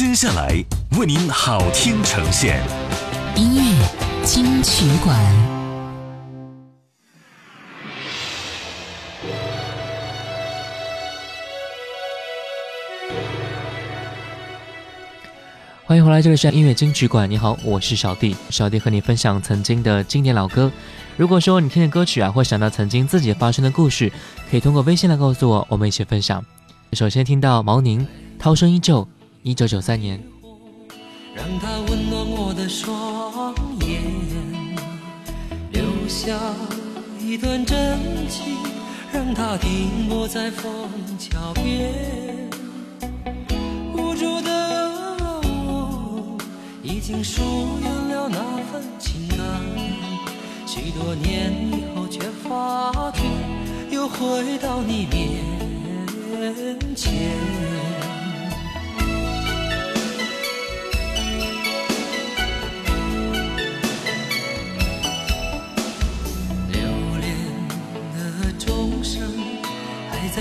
接下来为您好听呈现，音乐金曲馆。欢迎回来，这里是音乐金曲馆。你好，我是小弟。小弟和你分享曾经的经典老歌。如果说你听见歌曲啊，会想到曾经自己发生的故事，可以通过微信来告诉我，我们一起分享。首先听到毛宁《涛声依旧》，一九九三年。让它温暖我的双眼，留下一段真情，让它停泊在枫桥边。无助的我已经疏远了那份情感，许多年以后却发觉又回到你面前。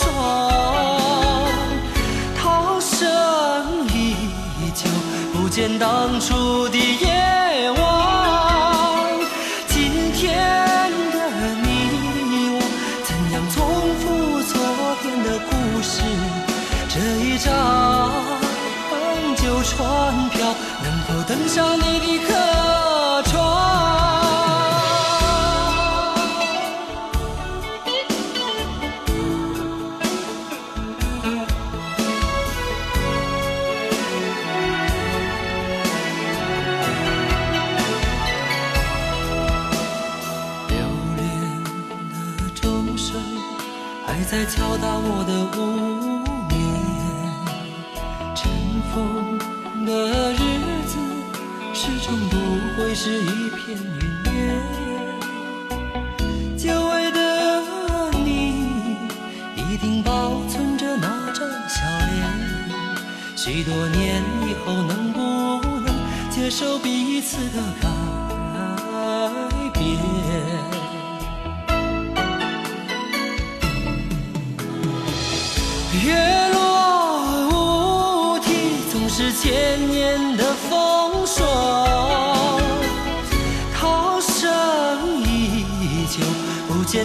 霜，涛声依旧，不见当初的是一片云烟。久违的你，一定保存着那张笑脸。许多年以后，能不能接受彼此的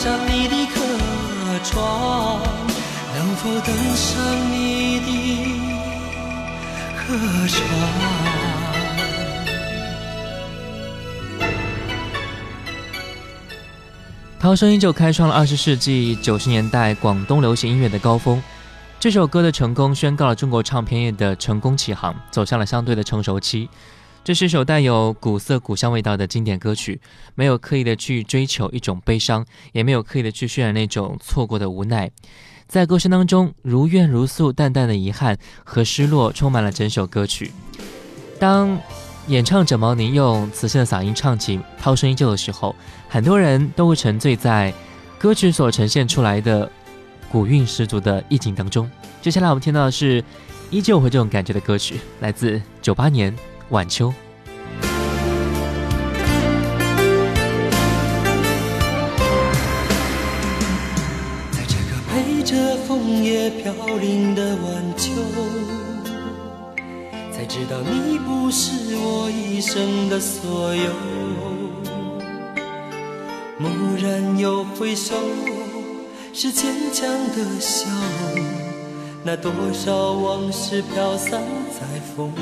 上你的客船？能否登上你的客船？涛声依旧开创了二十世纪九十年代广东流行音乐的高峰。这首歌的成功宣告了中国唱片业的成功起航，走向了相对的成熟期。这是一首带有古色古香味道的经典歌曲，没有刻意的去追求一种悲伤，也没有刻意的去渲染那种错过的无奈，在歌声当中如怨如诉，淡淡的遗憾和失落充满了整首歌曲。当演唱者毛宁用磁性的嗓音唱起《涛声依旧》的时候，很多人都会沉醉在歌曲所呈现出来的古韵十足的意境当中。接下来我们听到的是依旧会这种感觉的歌曲，来自九八年。晚秋。在这个陪着枫叶飘零的晚秋才知道你不是我一生的所有。蓦然又回首是牵强的笑容那多少往事飘散在风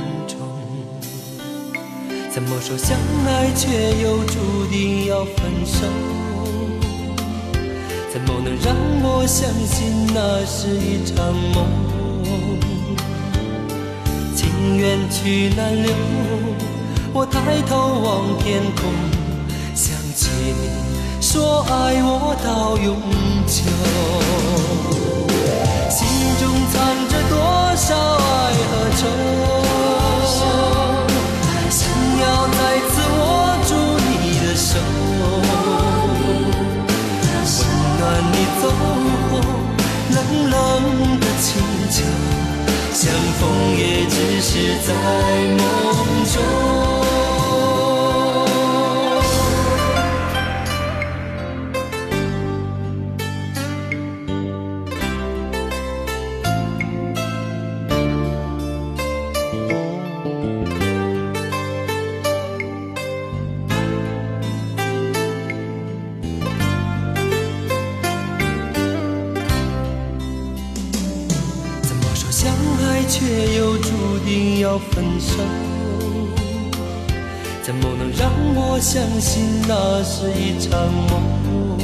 怎么说相爱却又注定要分手？怎么能让我相信那是一场梦？情缘去难留，我抬头望天空，想起你说爱我到永久，心中藏着多少爱和愁，手，温暖。你走后，冷冷的清秋，相逢也只是在梦中。要分手，怎么能让我相信那是一场梦？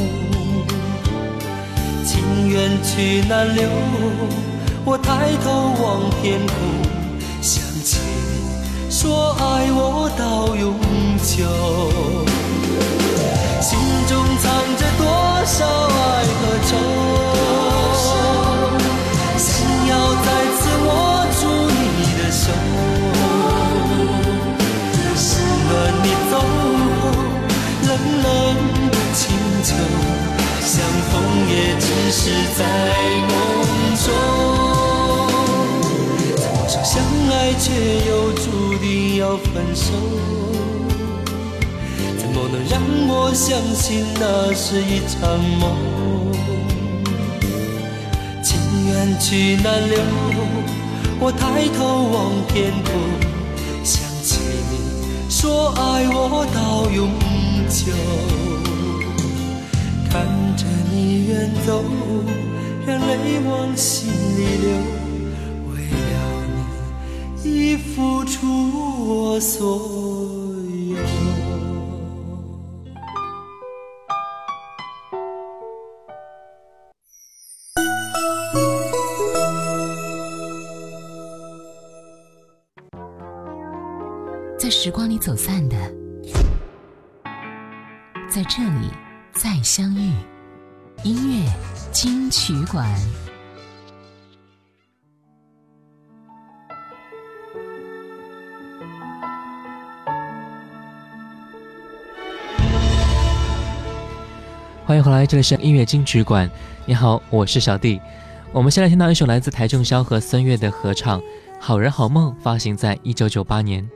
情缘去难留，我抬头望天空，想起你说爱我到永久，心中藏着多少爱和愁，相逢也只是在梦中。怎么说相爱却又注定要分手？怎么能让我相信那是一场梦？情缘去难留，我抬头望天空。想起你说爱我到永久，看你远走，让泪往心里流，为了你已付出我所有。在时光里走散的，在这里再相遇。音乐金曲馆，欢迎回来，这里是音乐金曲馆。你好，我是小弟。我们先来听到一首来自台正宵和孙悦的合唱《好人好梦》，发行在一九九八年。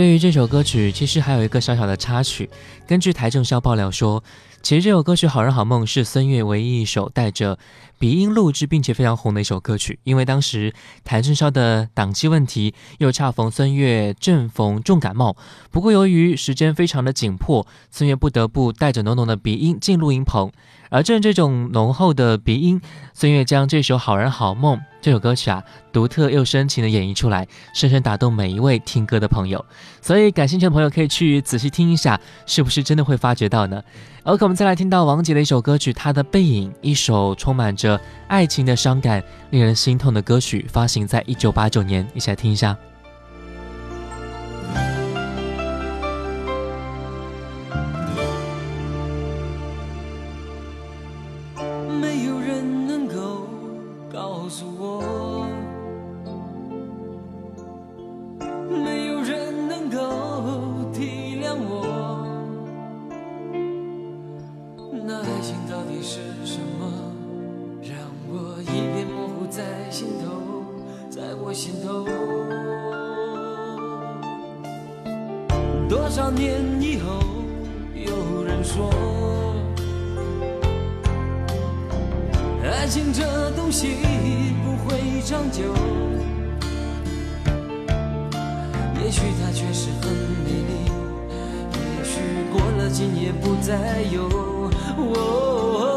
对于这首歌曲，其实还有一个小小的插曲。根据台政消爆料说，其实这首歌曲《好人好梦》是孙悦唯一一首带着鼻音录制并且非常红的一首歌曲。因为当时台政消的档期问题，又恰逢孙悦正逢重感冒。不过由于时间非常的紧迫，孙悦不得不带着浓浓的鼻音进录音棚。而正这种浓厚的鼻音，孙悦将这首《好人好梦》这首歌曲啊，独特又深情的演绎出来，深深打动每一位听歌的朋友。所以感兴趣的朋友可以去仔细听一下，是不是真的会发觉到呢？OK，我们再来听到王杰的一首歌曲《他的背影》，一首充满着爱情的伤感、令人心痛的歌曲，发行在一九八九年，一起来听一下。今夜不再有。哦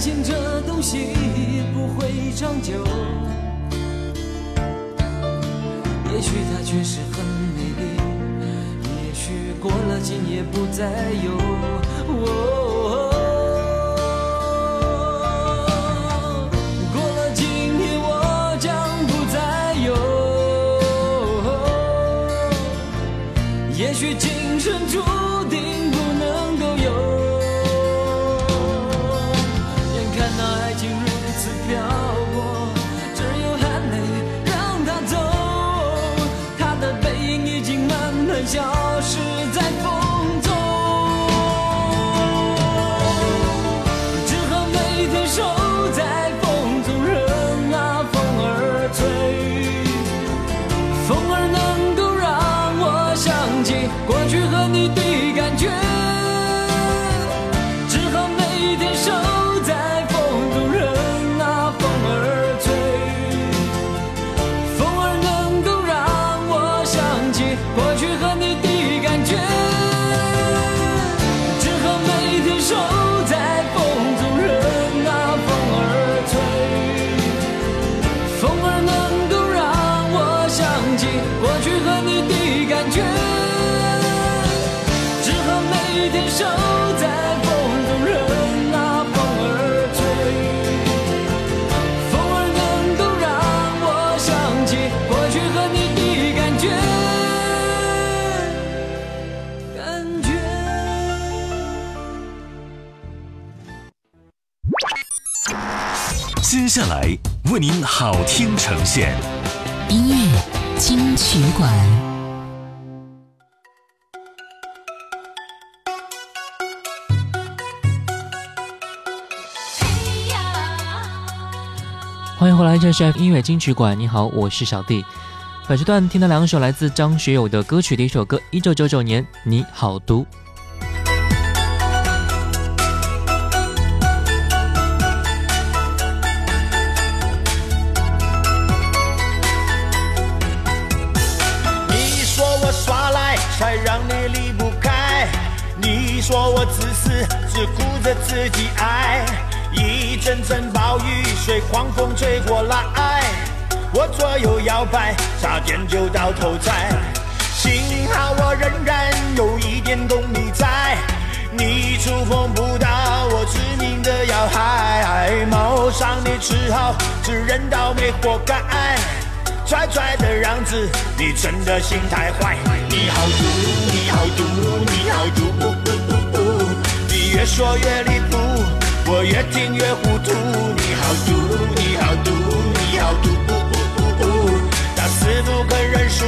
爱情这东西不会长久也许它确实很美丽也许过了今夜不再有。哦过了今夜我将不再有。也许今生注忘记过去和你的感觉。下来为您好听呈现。音乐金曲馆。欢迎回来，这是 F 音乐金曲馆。你好，我是小弟。本时段听到两首来自张学友的歌曲，第一首歌，一九九九年《你好毒》。只顾着自己爱。一阵阵暴雨，随狂风吹过来，我左右摇摆，差点就到头栽。幸好我仍然有一点功力在，你触碰不到我致命的要害，谋伤你只好自认倒霉活该。拽拽的样子，你真的心太坏。你好毒，你好毒，你好毒，越说越离谱，我越听越糊涂。你好毒，你好毒，你好毒，呜呜呜呜打死不肯认输，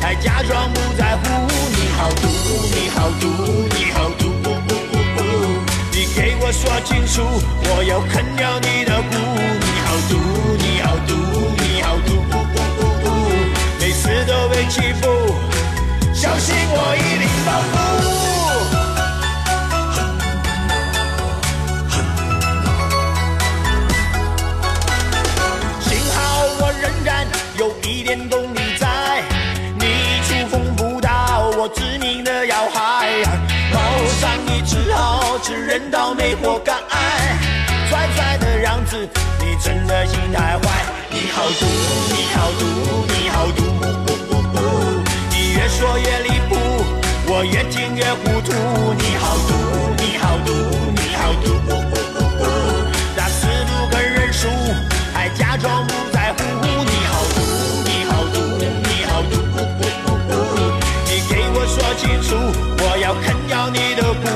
还假装不在乎。你好毒，你好毒，你好毒，呜呜呜呜你给我说清楚，我要啃掉你的骨。你好毒，你好毒，你好毒，呜呜呜呜每次都被欺负，相信我一定报复。是人倒霉活该。拽拽的样子，你真的心太坏。你好毒，你好毒，你好毒，呜呜呜呜你越说越离谱，我越听越糊涂。你好毒，你好毒，你好毒，呜呜呜呜打死不肯认输，还假装不在乎。你好毒，你好毒，你好毒，呜呜呜呜你给我说清楚，我要啃掉你的骨。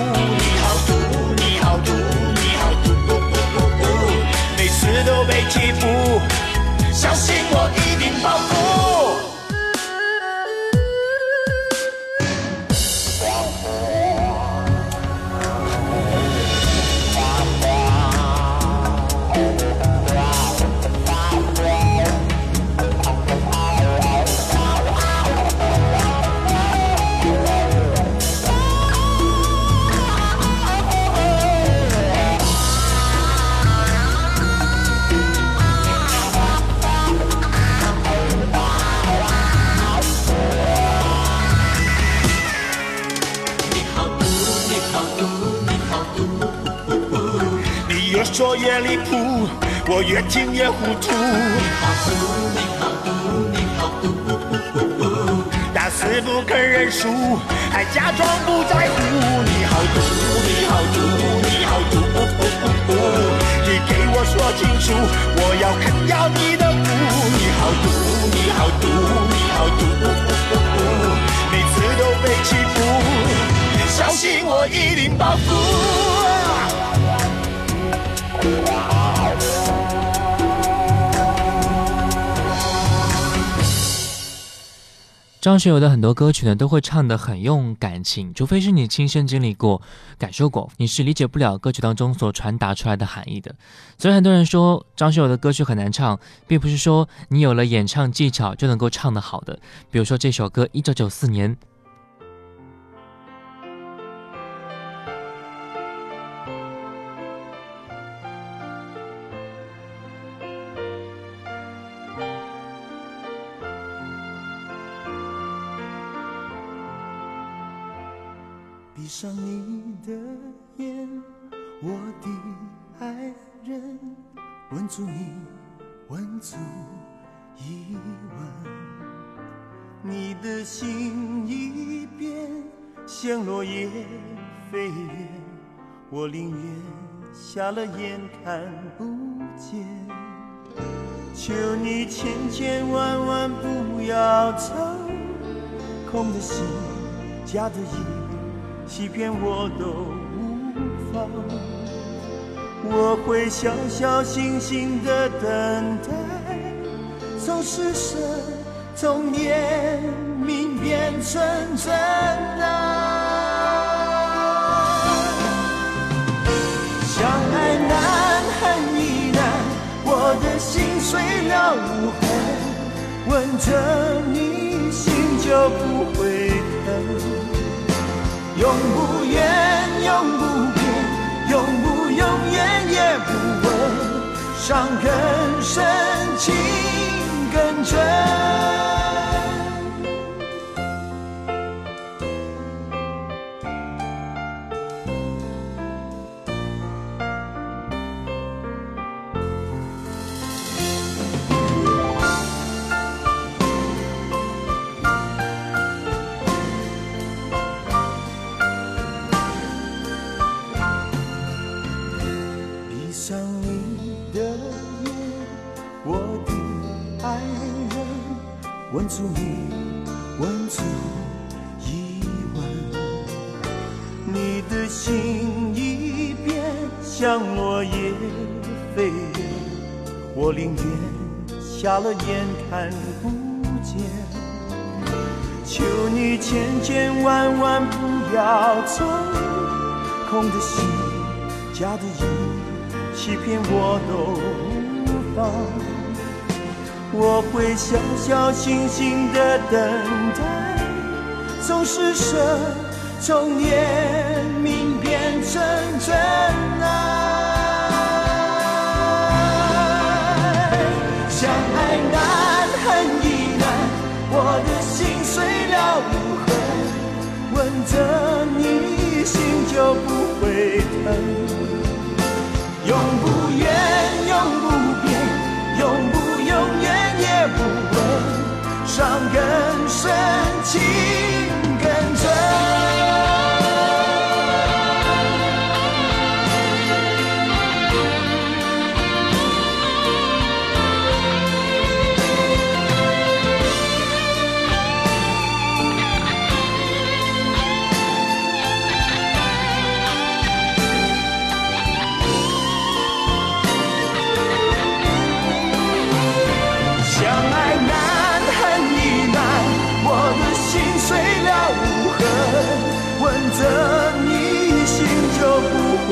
我越听越糊涂。你好毒，你好毒，你好毒，打死不肯认输，还假装不在乎。你好毒，你好毒，你好毒，你给我说清楚，我要啃掉你的骨。你好毒，你好毒，你好毒，每次都被欺负，小心我一定报复。张学友的很多歌曲呢，都会唱得很用感情，除非是你亲身经历过、感受过，你是理解不了歌曲当中所传达出来的含义的。所以很多人说张学友的歌曲很难唱，并不是说你有了演唱技巧就能够唱得好的。比如说这首歌，一九九四年。足一吻。你的心已变，像落叶飞远，我宁愿瞎了眼看不见。求你千千万万不要走，空的心，假的意，欺骗我都无妨。我会小小心心的等待，从失神，从怜悯变成真爱！相爱难，恨亦难，我的心碎了无痕，吻着你心就不会疼，永不怨，永不伤更深，情更真。瞎了眼看不见。求你千千万万不要走，空的心，假的意。欺骗我都无妨，我会小小心心的等待，从失神，从念明变成真爱。着你心就不会疼。永不怨，永不变，永不永远也不问，伤更深，情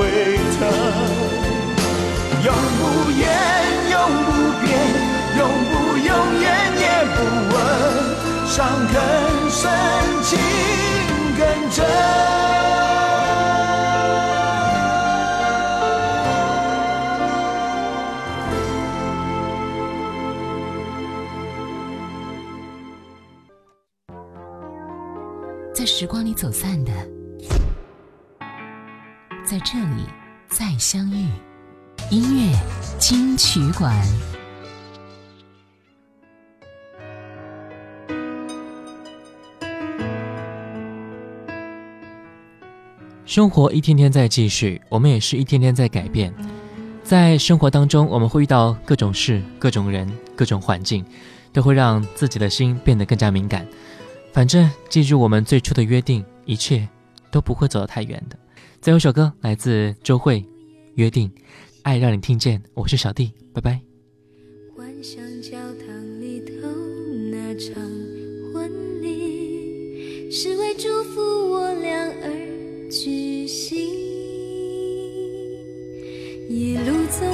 不会疼。永不言，永不变，永不永远也不问，伤更深，情更真。在时光里走散的，这里再相遇。音乐金曲馆，生活一天天在继续，我们也是一天天在改变。在生活当中，我们会遇到各种事、各种人、各种环境，都会让自己的心变得更加敏感。反正记住我们最初的约定，一切都不会走得太远的。最后一首歌来自周蕙，《约定》，爱让你听见。我是小弟，拜拜。幻想教堂里头那场婚礼，是为祝福我俩而举行。一路走